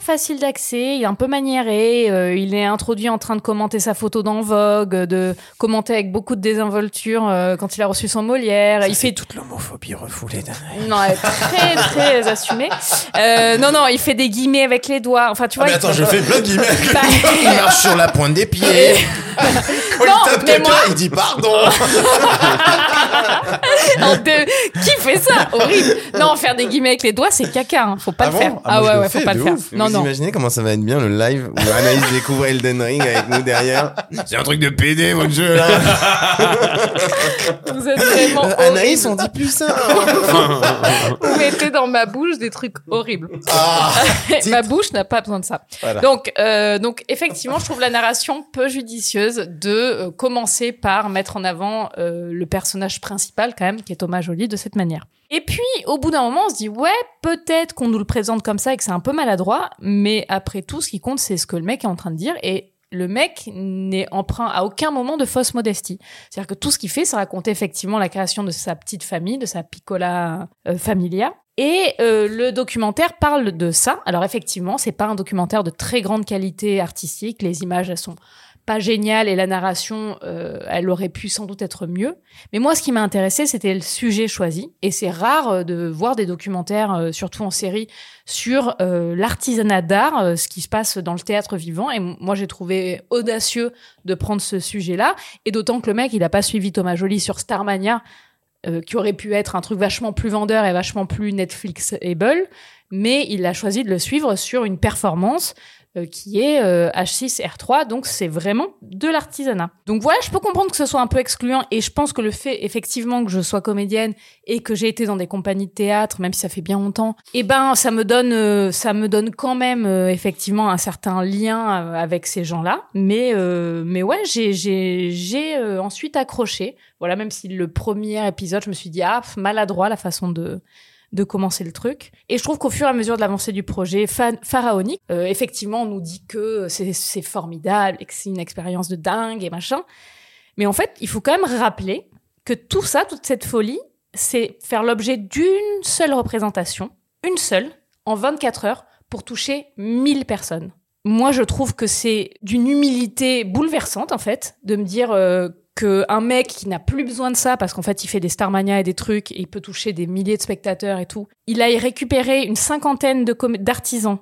facile d'accès, il est un peu maniéré, euh, il est introduit en train de commenter sa photo dans Vogue, de commenter avec beaucoup de désinvolture euh, quand il a reçu son Molière. il fait toute l'homophobie refoulée non, elle est très très assumé. Euh, non non, il fait des guillemets avec les doigts. Enfin tu vois. il- plein de guillemets. Bah, Il marche sur la pointe des pieds. Quand Non, il tape mais quelqu'un, moi- il dit pardon. en Fait ça Horrible. Non, faire des guillemets avec les doigts, c'est caca. Hein. Faut pas Ah le bon faire. Ah, Ah, ouais ouais, faut pas le faire. ouf. Non Vous non. imaginez comment ça va être bien le live où Anaïs découvre Elden Ring avec nous derrière C'est un truc de PD votre jeu là Vous êtes vraiment. Euh, Anaïs on dit plus ça Vous mettez dans ma bouche des trucs horribles. Ah, ma bouche n'a pas besoin de ça. Voilà. Donc, euh, donc effectivement, je trouve la narration peu judicieuse de euh, commencer par mettre en avant euh, le personnage principal quand même, qui est Thomas Joly, de cette manière. Et puis, au bout d'un moment, on se dit ouais, peut-être qu'on nous le présente comme ça et que c'est un peu maladroit, mais après tout, ce qui compte, c'est ce que le mec est en train de dire et le mec n'est emprunt à aucun moment de fausse modestie. C'est-à-dire que tout ce qu'il fait, c'est raconter effectivement la création de sa petite famille, de sa piccola euh, familia. Et euh, le documentaire parle de ça. Alors effectivement, c'est pas un documentaire de très grande qualité artistique. Les images, elles sont pas géniales et la narration, euh, elle aurait pu sans doute être mieux. Mais moi, ce qui m'a intéressé, c'était le sujet choisi. Et c'est rare euh, de voir des documentaires, euh, surtout en série, sur l'artisanat d'art, ce qui se passe dans le théâtre vivant. Et moi, j'ai trouvé audacieux de prendre ce sujet-là. Et d'autant que le mec, il a pas suivi Thomas Joly sur Starmania, qui aurait pu être un truc vachement plus vendeur et vachement plus Netflix-able. Mais il a choisi de le suivre sur une performance qui est euh, H6R3, donc c'est vraiment de l'artisanat. Donc voilà, je peux comprendre que ce soit un peu excluant et je pense que le fait effectivement que je sois comédienne et que j'ai été dans des compagnies de théâtre, même si ça fait bien longtemps, eh ben ça me donne euh, ça me donne quand même euh, effectivement un certain lien euh, avec ces gens-là. Mais euh, mais ouais, j'ai j'ai j'ai euh, ensuite accroché. Voilà, même si le premier épisode, je me suis dit ah maladroit la façon de de commencer le truc. Et je trouve qu'au fur et à mesure de l'avancée du projet pharaonique, euh, effectivement, on nous dit que c'est c'est formidable et que c'est une expérience de dingue et machin. Mais en fait, il faut quand même rappeler que tout ça, toute cette folie, c'est faire l'objet d'une seule représentation, une seule, en 24 heures, pour toucher 1000 personnes. Moi, je trouve que c'est d'une humilité bouleversante, en fait, de me dire euh, qu'un mec qui n'a plus besoin de ça, parce qu'en fait, il fait des Starmania et des trucs, et il peut toucher des milliers de spectateurs et tout, il aille récupérer une cinquantaine d'artisans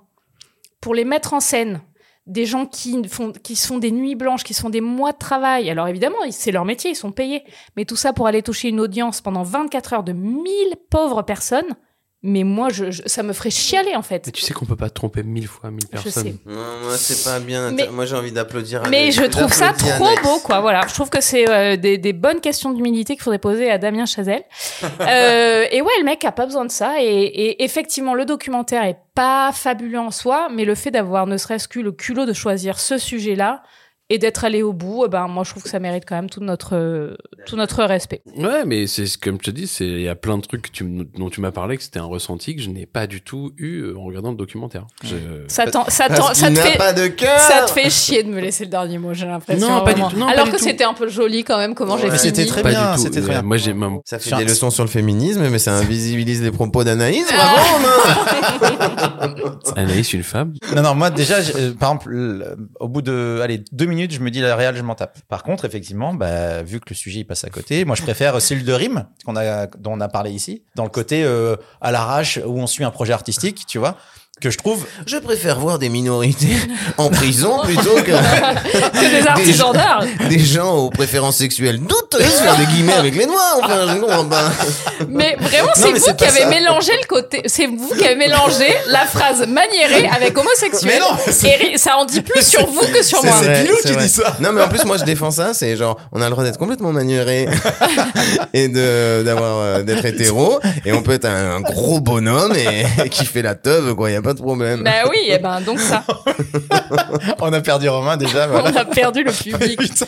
pour les mettre en scène, des gens qui font, qui se font des nuits blanches, qui se font des mois de travail. Alors évidemment, c'est leur métier, ils sont payés. Mais tout ça pour aller toucher une audience pendant 24 heures de 1000 pauvres personnes. Mais moi, je, je- ça me ferait chialer, en fait. Mais tu sais qu'on peut pas tromper mille fois mille Je personnes. sais. Non, moi, c'est pas bien. Mais- moi, j'ai envie d'applaudir. Mais je trouve ça trop beau, quoi. Voilà, je trouve que c'est euh, des, des bonnes questions d'humilité qu'il faudrait poser à Damien Chazelle. Euh, et ouais, le mec a pas besoin de ça. Et, et effectivement, le documentaire est pas fabuleux en soi, mais le fait d'avoir ne serait-ce que le culot de choisir ce sujet-là et d'être allé au bout, eh ben moi je trouve que ça mérite quand même tout notre euh, tout notre respect. Ouais, mais c'est ce- comme je te dis, c'est il y a plein de trucs que tu m- dont tu m'as parlé que c'était un ressenti que je n'ai pas du tout eu euh, en regardant le documentaire. Je- Ça t'en- ça ça te fait pas de cœur. ça te fait chier de me laisser le dernier mot, j'ai l'impression. Non, pas du tout, non, Alors que c'était un peu joli quand même comment j'ai Ouais. Mais fini. c'était très pas bien, c'était très Euh, bien. Moi, j'ai même Ça fait des leçons sur le féminisme, mais ça invisibilise les propos d'Anaïs. Ah. Bravo. Anaïs, une femme? Non, non, moi déjà, par exemple, le- au bout de allez, deux minutes, je me dis la réal, je m'en tape. Par contre, effectivement, bah, vu que le sujet il passe à côté, moi je préfère Cellule de rime, qu'on a, dont on a parlé ici, dans le côté euh, à l'arrache où on suit un projet artistique, tu vois, que je trouve. Je préfère voir des minorités en prison plutôt que que des artisans d'art. des gens aux préférences sexuelles douteuses faire des guillemets avec les doigts. Enfin, je ne comprends pas. Mais vraiment, c'est vous qui avez ça. mélangé le côté, c'est vous qui avez mélangé la phrase maniérée avec homosexuel. Mais non, Et ça en dit plus sur vous que sur moi. c'est- Pilou qui vrai. dit ça. Non, mais en plus, moi, je défends ça. C'est genre, on a le droit d'être complètement manuré et de d'avoir euh, d'être hétéro, et on peut être un, un gros bonhomme et, et qui fait la teub, quoi. Y a pas de problème. Bah oui, et ben donc ça, On a perdu Romain déjà. Voilà. on a perdu le public. Putain.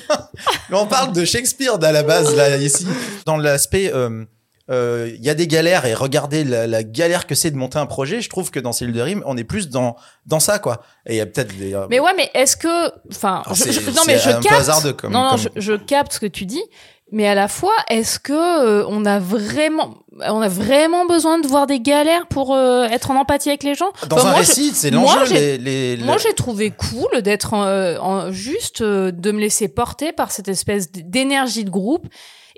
Mais on parle de Shakespeare à la base là ici. Dans l'aspect, euh, euh, il y a des galères et regardez la, la galère que c'est de monter un projet. Je trouve que dans Cellule de rime, on est plus dans dans ça quoi. Et il y a peut-être des. euh, Mais ouais, mais est-ce que, enfin, non mais je capte. hasardeux comme- non non, comme- je, je capte ce que tu dis. Mais à la fois, est-ce que euh, on a vraiment, on a vraiment besoin de voir des galères pour euh, être en empathie avec les gens? Dans Enfin, un moi, récit, c'est l'enjeu. Les, les, Moi, j'ai trouvé cool d'être euh, en- juste euh, de me laisser porter par cette espèce d'énergie de groupe.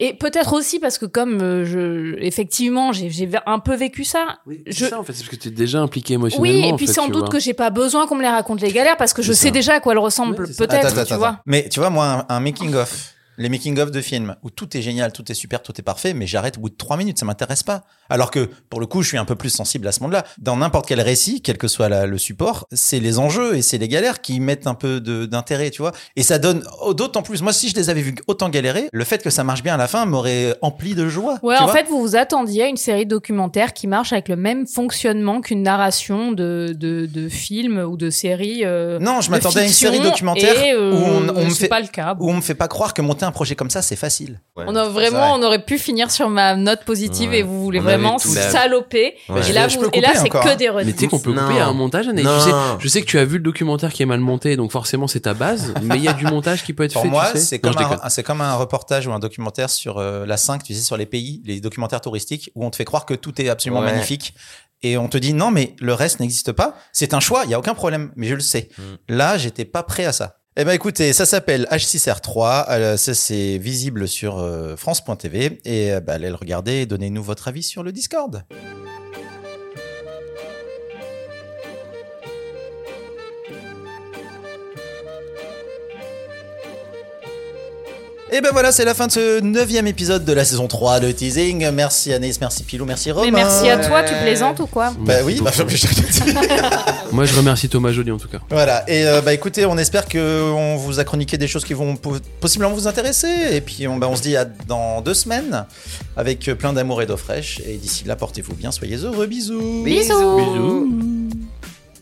Et peut-être aussi parce que comme euh, je, effectivement, j'ai j'ai un peu vécu ça. Oui, Je- c'est ça en fait, c'est parce que tu es déjà impliqué émotionnellement. Oui, et en puis fait, sans doute vois. que j'ai pas besoin qu'on me les raconte les galères parce que je sais déjà à quoi elles ressemblent. Peut-être, tu attends. vois. Mais tu vois, moi, un, un making of, les making of de films où tout est génial, tout est super, tout est parfait, mais j'arrête au bout de trois minutes, ça m'intéresse pas. Alors que pour le coup, je suis un peu plus sensible à ce monde-là. Dans n'importe quel récit, quel que soit la- le support, c'est les enjeux et c'est les galères qui mettent un peu d'intérêt, tu vois. Et ça donne oh, d'autant plus. Moi, si je les avais vus autant galérer, le fait que ça marche bien à la fin m'aurait empli de joie. Ouais, en fait, vous vous attendiez à une série documentaire qui marche avec le même fonctionnement qu'une narration de, de, de film ou de série. euh, Non, je m'attendais à une série documentaire et, euh, où on, on me c'est fait pas le cas. où on me fait pas croire que monter un projet comme ça c'est facile. On a vraiment, on aurait pu finir sur ma note positive Ouais. et vous voulez On vraiment saloper. Ouais. Et là, vous- et c'est que hein. des Mais tu sais qu'on peut couper à un montage. Je sais, je sais que tu as vu le documentaire qui est mal monté, donc forcément c'est ta base, mais il y a du montage qui peut être Pour fait. moi, tu sais. c'est comme, un, comme un reportage ou un documentaire sur euh, la 5, tu sais, sur les pays, les documentaires touristiques, où on te fait croire que tout est absolument Ouais. magnifique. Et on te dit non, mais le reste n'existe pas. C'est un choix, il y a aucun problème, mais je le sais. Mm. Là, j'étais pas prêt à ça. Eh ben écoutez, ça s'appelle H6R3, euh, ça c'est visible sur euh, France.tv et euh, bah, allez le regarder et donnez-nous votre avis sur le Discord. Et ben voilà, c'est la fin de ce neuvième épisode de la saison 3 de Teasing. Merci Anaïs, merci Pilou, merci Romain. Mais merci à toi, tu plaisantes ou quoi Bah oui, bah, je- Moi, je remercie Thomas Joly en tout cas. Voilà, et euh, bah écoutez, on espère que on vous a chroniqué des choses qui vont po- possiblement vous intéresser. Et puis on, bah, on se dit à dans deux semaines avec plein d'amour et d'eau fraîche. Et d'ici là, portez-vous bien, soyez heureux, bisous. Bisous. Bisous.